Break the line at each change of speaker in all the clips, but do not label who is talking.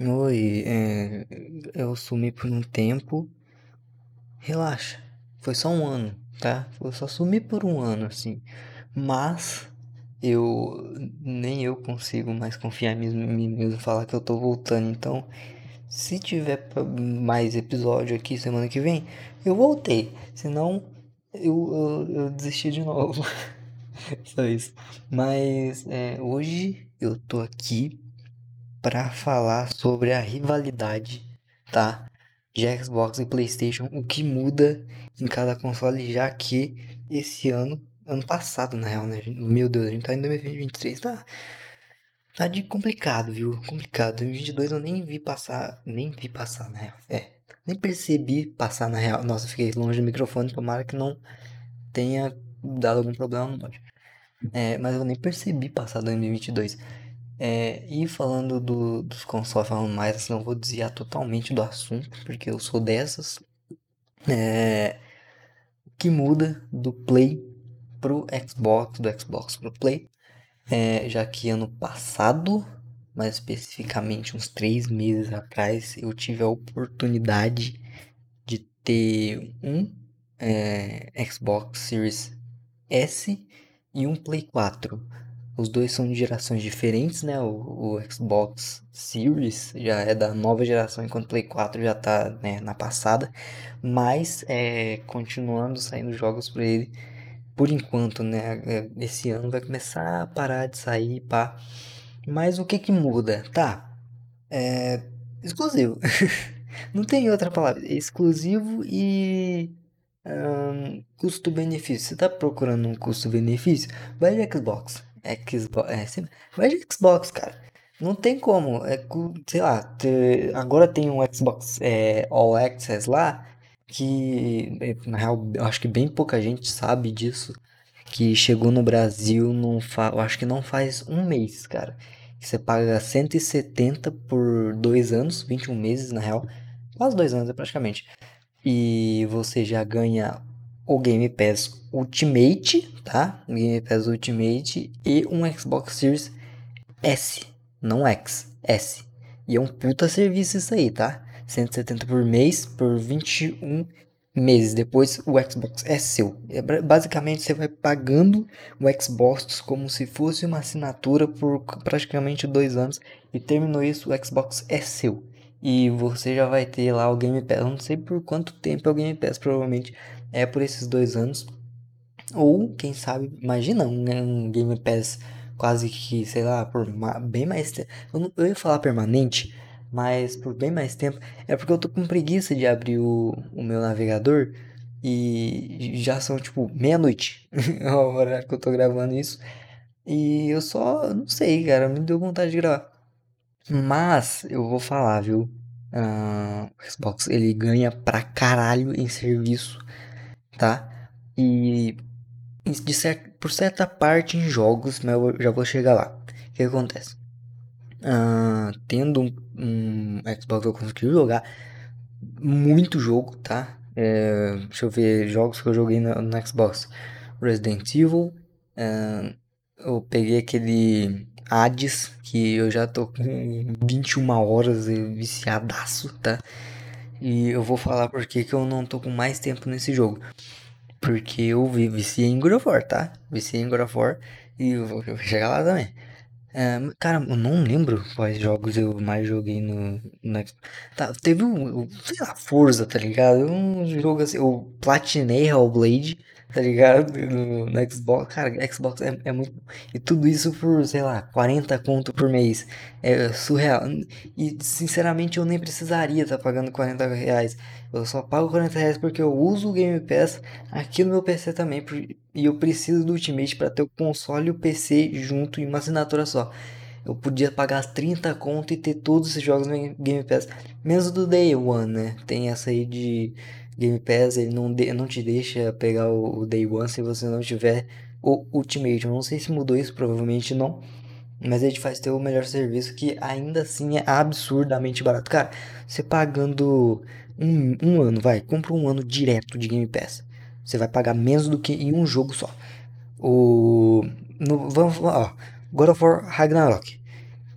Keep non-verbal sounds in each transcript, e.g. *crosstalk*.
Oi, é, eu sumi por um tempo. Relaxa, foi só um ano, tá? Eu só sumi por um ano, assim. Mas eu nem eu consigo mais confiar em mim mesmo falar que eu tô voltando. Então, se tiver mais episódio aqui semana que vem, eu voltei. Senão, eu, eu, eu desisti de novo. *laughs* Só isso. Mas é, hoje eu tô aqui para falar sobre a rivalidade, tá? De Xbox e PlayStation, o que muda em cada console, já que esse ano, ano passado, na real, né? Meu Deus, a gente tá em 2023, tá? Tá de complicado, viu? Complicado. 2022 eu nem vi passar, nem vi passar, na real. É, nem percebi passar na real. Nossa, fiquei longe do microfone, tomara que não tenha dado algum problema no áudio. É, mas eu nem percebi passar 2022. É, e falando do, dos consoles, falando mais, assim, não vou desviar totalmente do assunto, porque eu sou dessas. É, o que muda do Play pro Xbox, do Xbox pro Play, é, já que ano passado, mais especificamente uns três meses atrás, eu tive a oportunidade de ter um é, Xbox Series S e um Play 4. Os dois são de gerações diferentes, né? O, o Xbox Series já é da nova geração, enquanto o Play 4 já tá né, na passada. Mas é, continuando saindo jogos para ele por enquanto, né? é, Esse ano vai começar a parar de sair, pá. Mas o que que muda? Tá, é exclusivo. *laughs* Não tem outra palavra. Exclusivo e ahn, custo-benefício. Você tá procurando um custo-benefício? Vai de Xbox. Xbox, é, sim, de Xbox, cara. Não tem como. É, sei lá, agora tem um Xbox é, All Access lá que, é, na real, eu acho que bem pouca gente sabe disso. Que chegou no Brasil, não fa... eu acho que não faz um mês, cara. Você paga 170 por dois anos, 21 meses na real. Quase dois anos, é praticamente. E você já ganha o Game Pass Ultimate, tá? O Game Pass Ultimate e um Xbox Series S, não X, S. E é um puta serviço isso aí, tá? 170 por mês por 21 meses. Depois o Xbox é seu. É, ba- basicamente você vai pagando o Xbox como se fosse uma assinatura por praticamente dois anos. E terminou isso, o Xbox é seu. E você já vai ter lá o Game Pass. Eu não sei por quanto tempo é o Game Pass, provavelmente é por esses dois anos. Ou, quem sabe, imagina um, um Game Pass quase que, sei lá, por bem mais tempo. Eu, não- eu ia falar permanente, mas por bem mais tempo. É porque eu tô com preguiça de abrir o, o meu navegador e já são tipo meia-noite. *laughs* É o horário que eu tô gravando isso. E eu só, não sei, cara, me deu vontade de gravar. Mas eu vou falar, viu? Ah, o Xbox ele ganha pra caralho em serviço, tá? E de por certa parte em jogos, mas eu já vou chegar lá. O que acontece? Ah, tendo um, um Xbox eu consegui jogar muito jogo, tá? É, deixa eu ver jogos que eu joguei no, no Xbox. Resident Evil. ah, eu peguei aquele Hades, que eu já tô com 21 horas viciadaço, tá? E eu vou falar porque que eu não tô com mais tempo nesse jogo. Porque eu vi, viciei em God of War, tá? Viciei em God of War e eu vou, eu vou chegar lá também. É, cara, eu não lembro quais jogos eu mais joguei no, no. Tá, teve um, um, sei lá, Forza, tá ligado? Um jogo assim, eu platinei Hellblade, tá ligado? No, no Xbox. Cara, Xbox é, é muito. E tudo isso por, sei lá, 40 conto por mês. É surreal. E, sinceramente, eu nem precisaria estar pagando 40 reais. Eu só pago 40 reais porque eu uso o Game Pass aqui no meu PC também. E eu preciso do Ultimate para ter o console e o PC junto em uma assinatura só. Eu podia pagar 30 conto e ter todos esses jogos no Game Pass. Menos do Day One, né? Tem essa aí de Game Pass, ele não, de- não te deixa pegar o, o Day One se você não tiver o Ultimate. Eu não sei se mudou isso, provavelmente não. Mas ele faz ter o melhor serviço que ainda assim é absurdamente barato. Cara, você pagando um, um ano, vai, compra um ano direto de Game Pass. Você vai pagar menos do que em um jogo só. O. No, vamos, ó, God of War Ragnarok.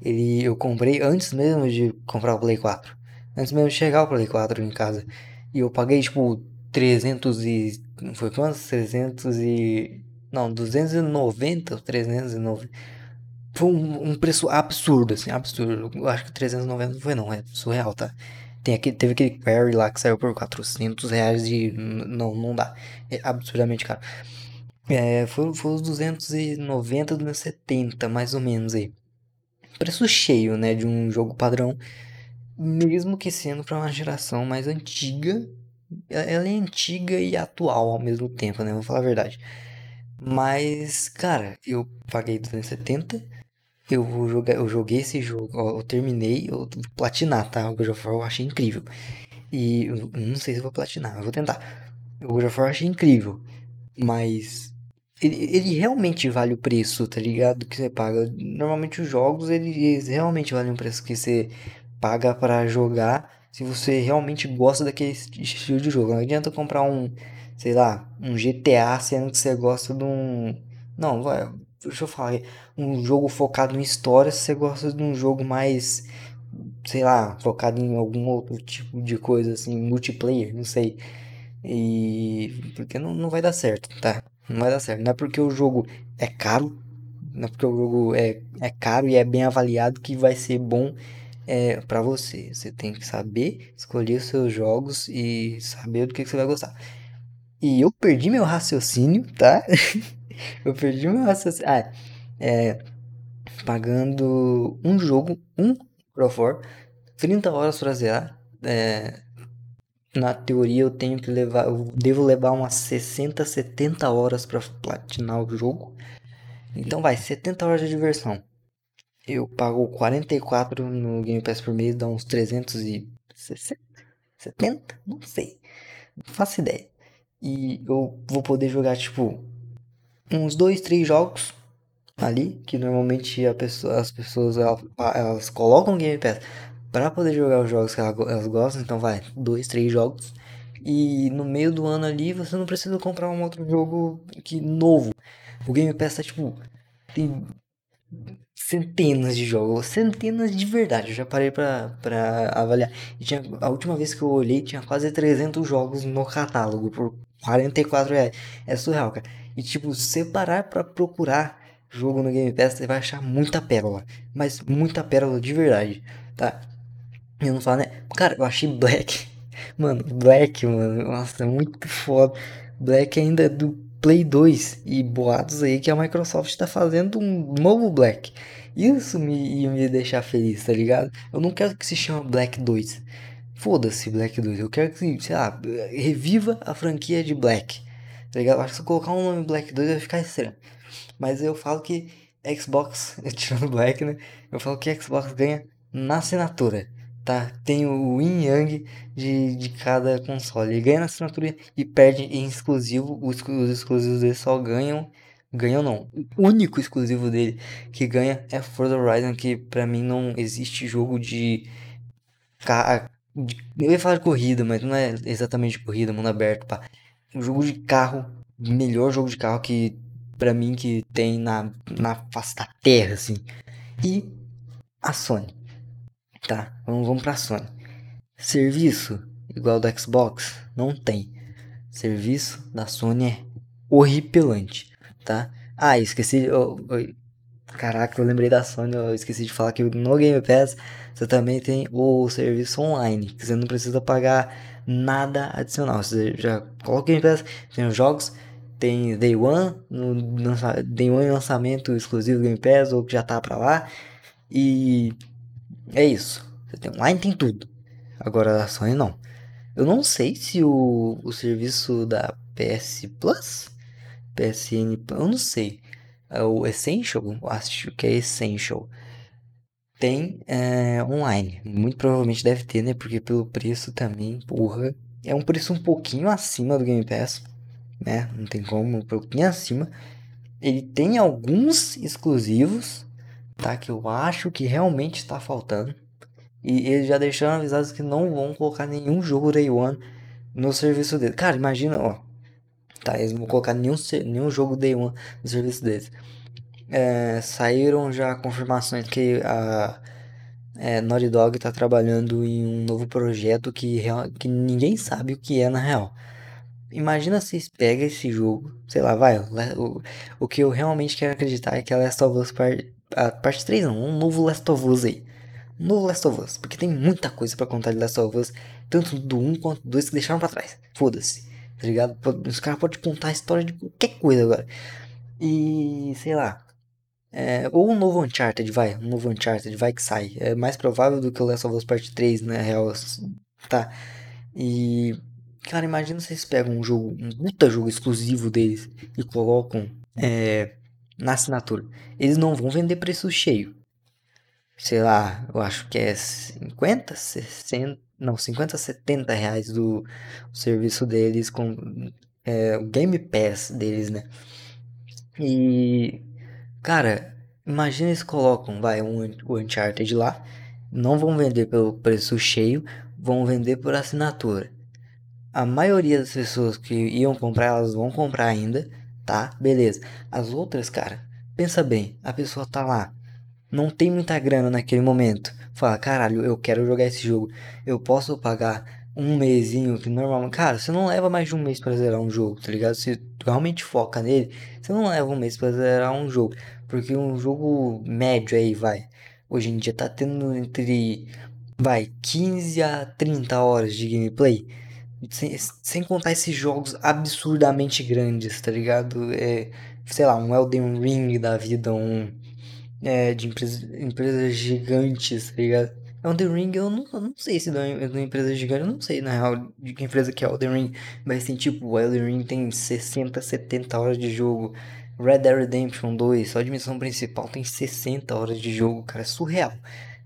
Ele, eu comprei antes mesmo de comprar o Play 4. Antes mesmo de chegar o Play 4 em casa. E eu paguei, tipo, 300 e... Foi quanto? 300 e... Não, 290 ou 390. Foi um, um, preço absurdo, assim, absurdo. Eu acho que 390 não foi não, é surreal, tá? Tem aquele, teve aquele Perry lá que saiu por 400 reais e não, não dá. É absurdamente caro. É, foi, foi os 290, 270, mais ou menos aí. Preço cheio, né, de um jogo padrão. Mesmo que sendo para uma geração mais antiga. Ela é antiga e atual ao mesmo tempo, né? Vou falar a verdade. Mas, cara, eu paguei 270. Eu, vou jogar, eu joguei esse jogo, eu terminei, eu vou platinar, tá? O God of War eu achei incrível. E eu não sei se eu vou platinar, eu vou tentar. O God of War eu achei incrível. Mas ele, ele realmente vale o preço, tá ligado? Que você paga. Normalmente os jogos, eles realmente valem o preço que você paga para jogar. Se você realmente gosta daquele estilo de jogo. Não adianta comprar um, sei lá, um GTA sendo que você gosta de um. Não, vai. Deixa eu falar. Um jogo focado em história, se você gosta de um jogo mais. Sei lá, focado em algum outro tipo de coisa, assim, multiplayer, não sei. E. Porque não, não vai dar certo, tá? Não vai dar certo. Não é porque o jogo é caro, não é porque o jogo é, é caro e é bem avaliado que vai ser bom é, para você. Você tem que saber escolher os seus jogos e saber do que, que você vai gostar. E eu perdi meu raciocínio, tá? *laughs* eu perdi meu raciocínio. Ah, é. Pagando um jogo, um Pro 4, 30 horas pra zerar. É, na teoria eu tenho que levar, eu devo levar umas 60, 70 horas para platinar o jogo. Então vai, 70 horas de diversão. Eu pago 44 no Game Pass por mês, dá uns 360, 70, não sei. Não faço ideia. E eu vou poder jogar tipo uns 2, 3 jogos ali, que normalmente pessoa, as pessoas elas, elas colocam Game Pass para poder jogar os jogos que elas gostam. Então vai, dois, três jogos. E no meio do ano ali você não precisa comprar um outro jogo que novo. O Game Pass tá tipo. Tem centenas de jogos, centenas de verdade. Eu já parei pra avaliar. E tinha, a última vez que eu olhei tinha quase 300 jogos no catálogo por 44 reais. É surreal, cara. E tipo, se você parar pra procurar jogo no Game Pass, você vai achar muita pérola. Mas muita pérola de verdade, tá? Eu não falo, né? Cara, eu achei Black. *laughs* Mano, Black, mano. Nossa, é muito foda. Black ainda é do Play 2. E boatos aí que a Microsoft tá fazendo um novo Black. Isso me ia me deixar feliz, tá ligado? Eu não quero que se chame Black 2. Foda-se Black 2. Eu quero que, sei lá, reviva a franquia de Black. Tá ligado? acho que se eu colocar um nome Black 2 vai ficar estranho. Mas eu falo que Xbox, *laughs* tirando Black, né? Eu falo que Xbox ganha na assinatura tá? Tem o yin yang de, de cada console. Ele ganha na assinatura e perde em exclusivo. Os, os exclusivos dele só ganham. Ganham não. O único exclusivo dele que ganha é Forza Horizon, que pra mim não existe jogo de. de eu ia falar de corrida, mas não é exatamente de corrida, mundo aberto, pá. Um jogo de carro, melhor jogo de carro que pra mim que tem na, na face da terra, assim. E a Sony Tá, vamos, vamos pra Sony. Serviço igual do Xbox? Não tem. Serviço da Sony é horripilante, tá? Ah, esqueci. Caraca, eu lembrei da Sony. Eu esqueci de falar que no Game Pass você também tem o serviço online. Que você não precisa pagar nada adicional. Você já coloca o Game Pass, tem os jogos. Tem Day One, no, Day One lançamento exclusivo do Game Pass, ou que já tá pra lá. E é isso. Você tem online, tem tudo. Agora a Sony não. Eu não sei se o, o serviço da PS Plus, PSN, eu não sei. É o Essential, acho que é Essential. Tem é, online. Muito provavelmente deve ter, né? Porque pelo preço também, porra. É um preço um pouquinho acima do Game Pass, né? Não tem como, um pouquinho acima. Ele tem alguns exclusivos, tá? Que eu acho que realmente está faltando. E eles já deixaram avisados que não vão colocar nenhum jogo Day One no serviço deles. Cara, imagina, ó. Tá, eles vão colocar nenhum, nenhum jogo Day One no serviço deles. é, saíram já confirmações que a é, Naughty Dog tá trabalhando em um novo projeto que, que ninguém sabe o que é na real. Imagina se pega esse jogo, sei lá, vai, o, o que eu realmente quero acreditar é que a Last of Us part, a parte 3 não, um novo Last of Us aí. Um novo Last of Us, porque tem muita coisa pra contar de Last of Us, tanto do 1 quanto do 2 que deixaram pra trás. Foda-se, tá ligado? Os caras podem contar a história de qualquer coisa agora. E, sei lá, é, ou um novo Uncharted, vai, um novo Uncharted, vai que sai. É mais provável do que o Last of Us Part 3, na real, tá? E Cara, imagina vocês pegam um jogo, um puta jogo exclusivo deles e colocam é, na assinatura. Eles não vão vender preço cheio. Sei lá, eu acho que é 50, 60, não, 50, 70 reais do serviço deles com é, o Game Pass deles, né? E, cara, imagina eles colocam, vai, um, o Uncharted lá, não vão vender pelo preço cheio, vão vender por assinatura a maioria das pessoas que iam comprar, elas vão comprar ainda, tá? Beleza. As outras, cara, pensa bem, a pessoa tá lá, não tem muita grana naquele momento. Fala, caralho, eu quero jogar esse jogo. Eu posso pagar um mesinho que normalmente. Cara, você não leva mais de um mês pra zerar um jogo, tá ligado? Se realmente foca nele, você não leva um mês pra zerar um jogo. Porque um jogo médio aí, vai. Hoje em dia tá tendo entre. Vai, 15 a 30 horas de gameplay. Sem, sem contar esses jogos absurdamente grandes, tá ligado? É, sei lá, um Elden Ring da vida, um. É, de empresas, empresas gigantes, tá ligado? Elden Ring, eu não, eu não sei se é uma empresa gigante, eu não sei na real de que empresa que é Elden Ring, mas tem tipo, o Elden Ring tem 60, 70 horas de jogo. Red Dead Redemption 2, só de missão principal tem 60 horas de jogo, cara, é surreal.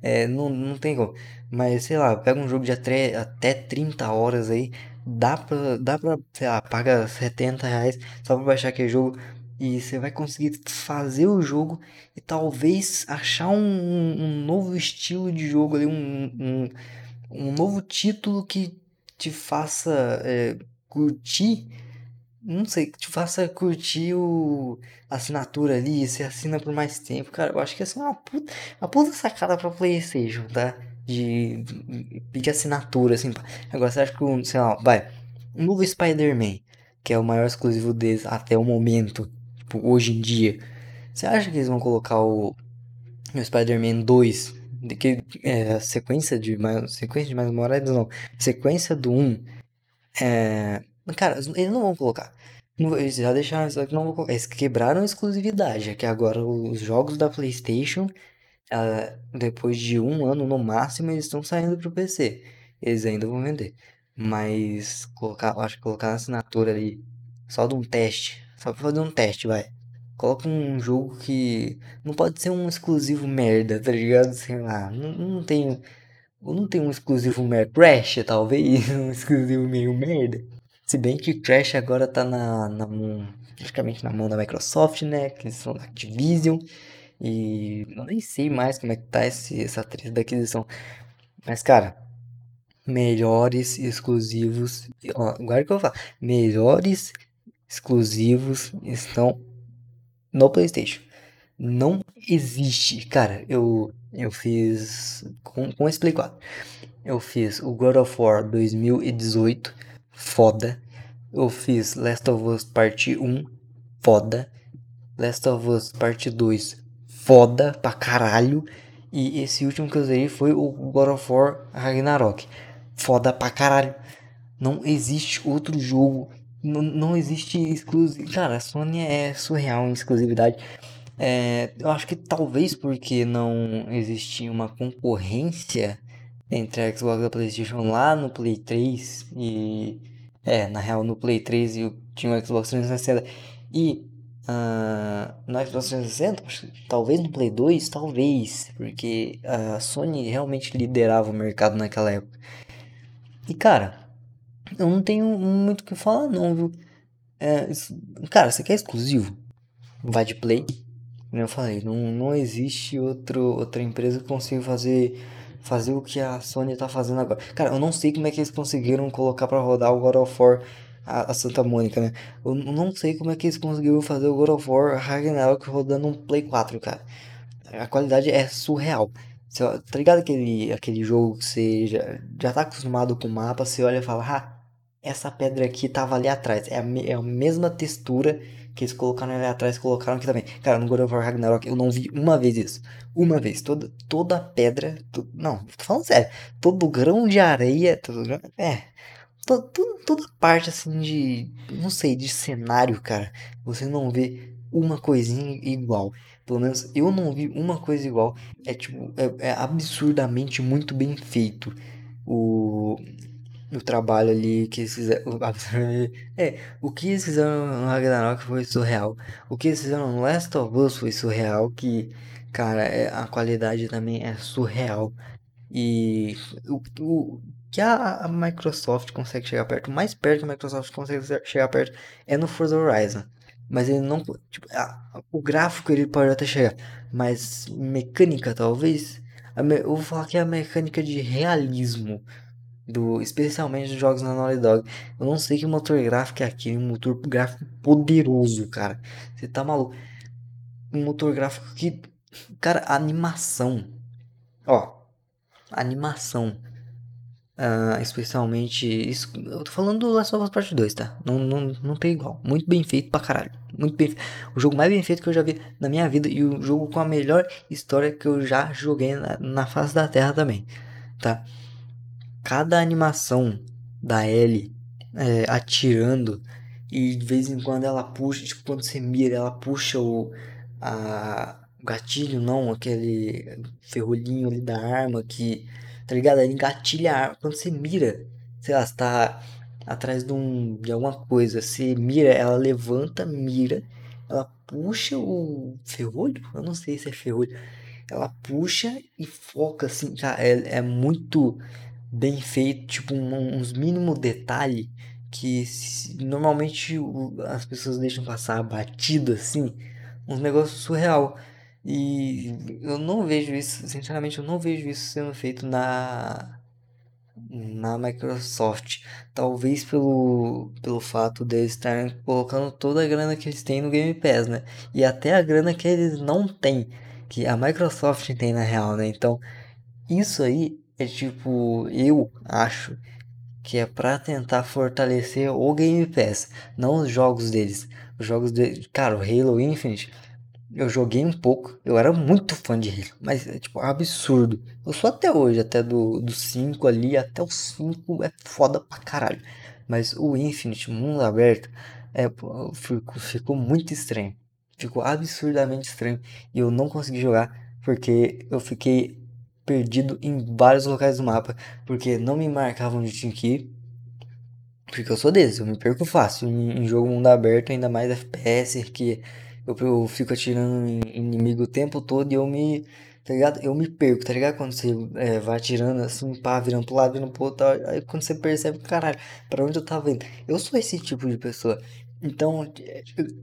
É, não, não tem como. Mas, sei lá, pega um jogo de até, até 30 horas aí, dá pra, dá pra, sei lá, paga 70 reais só pra baixar aquele jogo e você vai conseguir fazer o jogo e talvez achar um, um novo estilo de jogo ali, um, um, um novo título que te faça é, curtir não sei, que te faça curtir o assinatura ali, você assina por mais tempo. Cara, eu acho que essa é uma puta, uma puta sacada pra Playstation, tá? De, pedir assinatura, assim. Agora, você acha que, um, sei lá, vai, um novo Spider-Man, que é o maior exclusivo deles até o momento, tipo, hoje em dia. Você acha que eles vão colocar o, o Spider-Man 2, de que é sequência de mais, sequência de mais Morales, não, sequência do 1, é, cara, eles não vão colocar. Eles já deixaram isso que não vão colocar. Eles quebraram a exclusividade, é que agora os jogos da PlayStation, ah, depois de um ano no máximo, eles estão saindo pro PC. Eles ainda vão vender. Mas colocar, acho que colocar na assinatura ali, só de um teste, só pra fazer um teste, vai. Coloca um jogo que não pode ser um exclusivo merda, tá ligado? Sei lá, não, não tem, não tem um exclusivo merda. Crash, talvez, *laughs* um exclusivo meio merda. Se bem que Crash agora tá na, na mão, praticamente na mão da Microsoft, né? Que eles são da Activision. E eu nem sei mais como é que tá esse, essa treta da aquisição. Mas, cara, melhores exclusivos. Ó, que eu falo, melhores exclusivos estão no PlayStation. Não existe, cara. Eu, eu fiz. Com, com explicado. Eu fiz o God of War 2018, foda. Eu fiz Last of Us Parte 1, foda. Last of Us Parte 2, foda pra caralho. E esse último que eu usei foi o God of War Ragnarok, foda pra caralho. Não existe outro jogo, não, não existe exclusivo. Cara, a Sony é surreal em exclusividade. É, eu acho que talvez porque não existia uma concorrência entre a Xbox e a PlayStation lá no Play 3 e é, na real no Play 3 e tinha o Xbox 360 e uh, no Xbox 360, talvez no Play 2, talvez, porque a Sony realmente liderava o mercado naquela época. E cara, eu não tenho muito o que falar não, viu? É, cara, você quer exclusivo? Vai de Play, como eu falei, não, não existe outro, outra empresa que consiga fazer, fazer o que a Sony tá fazendo agora. Cara, eu não sei como é que eles conseguiram colocar para rodar o God of War a, a Santa Mônica, né? Eu não sei como é que eles conseguiram fazer o God of War Ragnarok rodando um Play 4, cara. A qualidade é surreal. Você, tá ligado aquele, aquele jogo que você já, já tá acostumado com o mapa, você olha e fala, ah, essa pedra aqui tava ali atrás. É a, é a mesma textura que eles colocaram ali atrás, colocaram aqui também. Cara, no God of War Ragnarok eu não vi uma vez isso. Uma vez. Toda, toda pedra. To, não, tô falando sério. Todo grão de areia. Todo é. Toda, toda parte assim de. Não sei, de cenário, cara. Você não vê uma coisinha igual. Pelo menos eu não vi uma coisa igual. É tipo, é, é absurdamente muito bem feito. O, o trabalho ali que eles fizeram. É, o que eles fizeram no Ragnarok foi surreal. O que eles fizeram no Last of Us foi surreal. Que, cara, é, a qualidade também é surreal. E o, o que a, a Microsoft consegue chegar perto, mais perto que a Microsoft consegue chegar perto é no Forza Horizon. Mas ele não. Tipo, a, o gráfico ele pode até chegar. Mas mecânica talvez. Me, eu vou falar que é a mecânica de realismo. Do, especialmente dos jogos na Naughty Dog. Eu não sei que motor gráfico é aquele. Um motor gráfico poderoso, cara. Você tá maluco. Um motor gráfico que. Cara, animação. Ó. Animação Uh, especialmente. Isso, eu tô falando do Last of Us Part 2, tá? Não, não, não tem igual. Muito bem feito pra caralho. Muito bem O jogo mais bem feito que eu já vi na minha vida. E o jogo com a melhor história que eu já joguei na, na face da terra também. Tá? Cada animação da Ellie é, atirando. E de vez em quando ela puxa. Tipo, quando você mira, ela puxa o. A, o gatilho, não, aquele ferrolhinho ali da arma que tá ligado? Ele engatilha a arma. Quando você mira, sei lá, você tá atrás de, um, de alguma coisa, você mira, ela levanta, mira, ela puxa o ferrolho, eu não sei se é ferrolho, ela puxa e foca assim, cara, é, é muito bem feito, tipo um, uns mínimos detalhes que normalmente as pessoas deixam passar batido assim, uns negócios surreal. E eu não vejo isso, sinceramente, eu não vejo isso sendo feito na na Microsoft. Talvez pelo, pelo fato de eles estarem colocando toda a grana que eles têm no Game Pass, né? E até a grana que eles não têm, que a Microsoft tem na real, né? Então, isso aí é tipo, eu acho que é para tentar fortalecer o Game Pass, não os jogos deles. Os jogos de, cara, o Halo Infinite eu joguei um pouco, eu era muito fã de Halo, mas é tipo absurdo. Eu sou até hoje, até do 5 ali, até o 5 é foda pra caralho. Mas o Infinite, mundo aberto, é, ficou, ficou muito estranho. Ficou absurdamente estranho. E eu não consegui jogar porque eu fiquei perdido em vários locais do mapa. Porque não me marcavam onde tinha que ir. Porque eu sou desse, eu me perco fácil em, em jogo mundo aberto, ainda mais FPS, que eu, eu fico atirando em inimigo o tempo todo e eu me. Tá ligado? Eu me perco, tá ligado? Quando você é, vai atirando assim, pá, virando pro lado, virando pro outro, aí quando você percebe, caralho, pra onde eu tava indo? Eu sou esse tipo de pessoa. Então,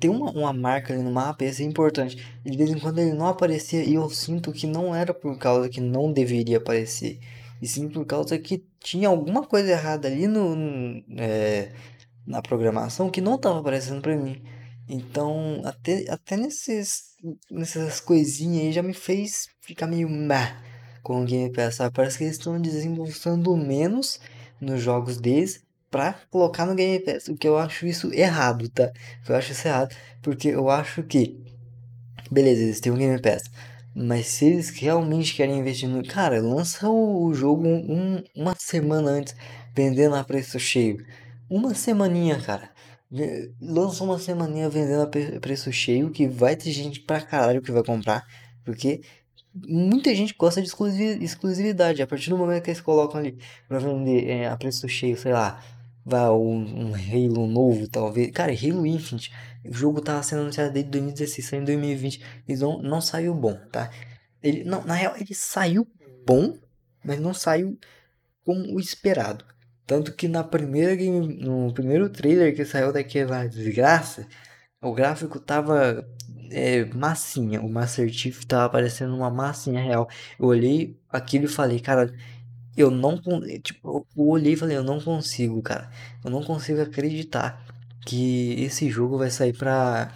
tem uma, uma marca ali no mapa isso é importante. De vez em quando ele não aparecia e eu sinto que não era por causa que não deveria aparecer. E sim por causa que tinha alguma coisa errada ali no, é, na programação que não tava aparecendo pra mim. Então, até, até nesses, nessas coisinhas aí já me fez ficar meio má com o Game Pass, sabe? Parece que eles estão desembolsando menos nos jogos deles pra colocar no Game Pass. O que eu acho isso errado, tá? Eu acho isso errado, porque eu acho que, beleza, eles têm um Game Pass. Mas se eles realmente querem investir no. Cara, lança o jogo um, uma semana antes, vendendo a preço cheio. Uma semaninha, cara lança uma semaninha vendendo a preço cheio que vai ter gente pra caralho que vai comprar, porque muita gente gosta de exclusividade. A partir do momento que eles colocam ali pra vender é, a preço cheio, sei lá, um, um Halo novo, talvez. Cara, Halo Infinite, o jogo tava sendo anunciado desde 2016, saiu em 2020, eles não, não saiu bom, tá? Ele, não, na real, ele saiu bom, mas não saiu como o esperado. Tanto que na primeira game, no primeiro trailer que saiu daquela desgraça, o gráfico tava é, massinha. O Master Chief tava parecendo uma massinha real. Eu olhei aquilo e falei, cara, eu não, tipo, eu olhei e falei, eu não consigo, cara. Eu não consigo acreditar que esse jogo vai sair pra...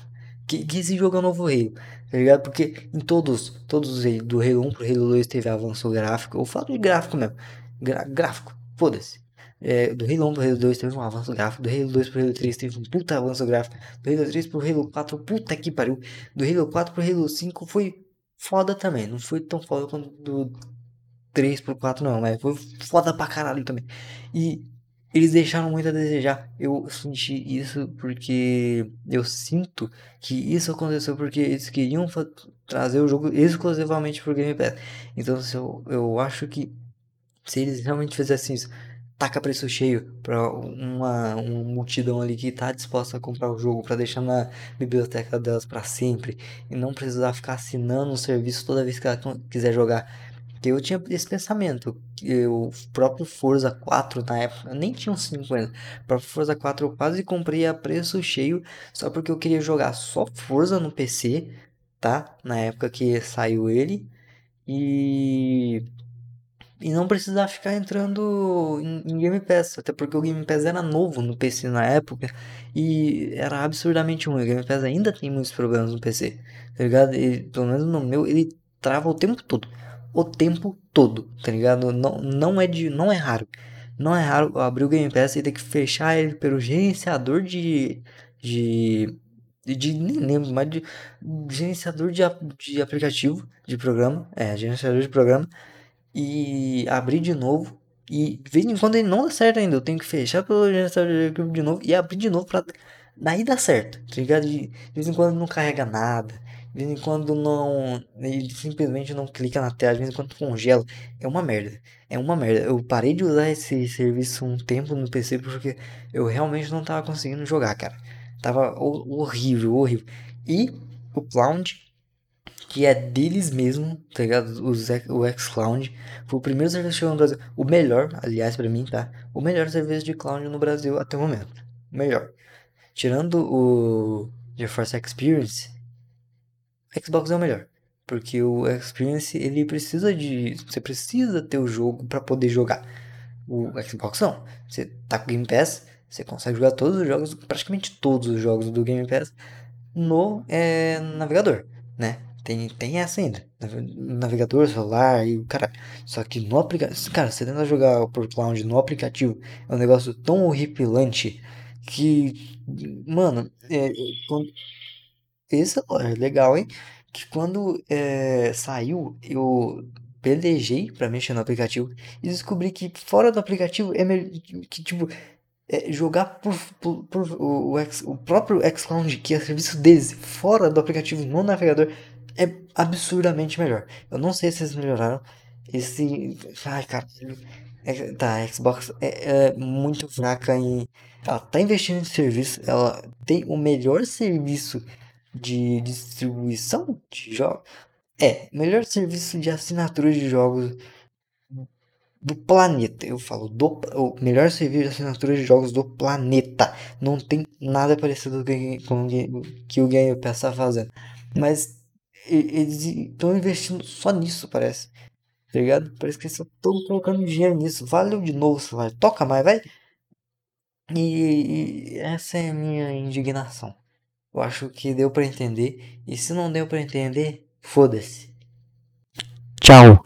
Que, que esse jogo é o novo Halo, tá ligado? Porque em todos, todos os Halo, do Halo 1 pro Halo 2 teve avanço gráfico. Eu falo de gráfico mesmo. Gra gráfico, foda-se. É, do Halo 1 pro Halo 2 teve um avanço gráfico. Do Halo 2 pro Halo 3 teve um puta avanço gráfico. Do Halo 3 pro Halo 4, puta que pariu. Do Halo 4 pro Halo 5 foi foda também. Não foi tão foda quanto do 3 pro 4 não, mas foi foda pra caralho também. E eles deixaram muito a desejar. Eu senti isso porque eu sinto que isso aconteceu porque eles queriam trazer o jogo exclusivamente pro Game Pass. Então eu, eu acho que se eles realmente fizessem isso, taca preço cheio para uma, uma multidão ali que tá disposta a comprar o jogo para deixar na biblioteca delas para sempre e não precisar ficar assinando o serviço toda vez que ela quiser jogar. Eu tinha esse pensamento, o próprio Forza 4 na época, nem tinha uns 50. O próprio Forza 4 eu quase comprei a preço cheio só porque eu queria jogar só Forza no PC, tá? Na época que saiu ele. E e não precisar ficar entrando em, Game Pass, até porque o Game Pass era novo no PC na época e era absurdamente ruim. O Game Pass ainda tem muitos problemas no PC, tá ligado? Pelo menos no meu, ele trava o tempo todo. O tempo todo, tá ligado? Não, não, é, de, não é raro. Não é raro abrir o Game Pass e ter que fechar ele pelo gerenciador de. de de, nem lembro, mas de gerenciador de, de aplicativo, de programa, é, gerenciador de programa, e abrir de novo. E de vez em quando ele não dá certo ainda. Eu tenho que fechar pelo gerenciador de novo e abrir de novo pra daí dar certo. Tá ligado? De, de vez em quando não carrega nada. De vez em quando não. Ele simplesmente não clica na tela. De vez em quando congela. É uma merda. É uma merda. Eu parei de usar esse serviço um tempo no PC porque eu realmente não tava conseguindo jogar, cara. Tava horrível, horrível. E o Cloud que é deles mesmo, tá ligado? O, o xCloud foi o primeiro serviço que chegou no Brasil. O melhor, aliás, para mim, tá? O melhor serviço de cloud no Brasil até o momento. O melhor. Tirando o GeForce Experience, Xbox é o melhor. Porque o Experience, ele precisa de... Você precisa ter o jogo para poder jogar. O Xbox não. Você tá com o Game Pass, você consegue jogar todos os jogos, praticamente todos os jogos do Game Pass no é, navegador, né? Tem, tem essa ainda. Navegador, celular e o cara. Só que no aplicativo. Cara, você tenta jogar por cloud no aplicativo. É um negócio tão horripilante que. Mano, é, quando, esse é legal, hein? Que quando é, saiu, eu pelejei para mexer no aplicativo e descobri que fora do aplicativo é melhor. Que tipo. É, jogar por, por, por o, o, o próprio xCloud, que é serviço deles, fora do aplicativo no navegador, é absurdamente melhor. Eu não sei se eles melhoraram. Esse. Ai, cara. É, tá, a Xbox é, é, muito fraca em. Ela tá investindo em serviço. Ela tem o melhor serviço de distribuição de jogos. É, melhor serviço de assinatura de jogos do planeta. Eu falo do o melhor serviço de assinatura de jogos do planeta. Não tem nada parecido com o que o Game Pass está fazendo. Mas eles estão investindo só nisso, parece. Tá ligado? Parece que eles estão colocando dinheiro nisso. Valeu de novo, celular. Toca mais, vai. E, e essa é a minha indignação. Eu acho que deu para entender. E se não deu para entender, foda-se. Tchau.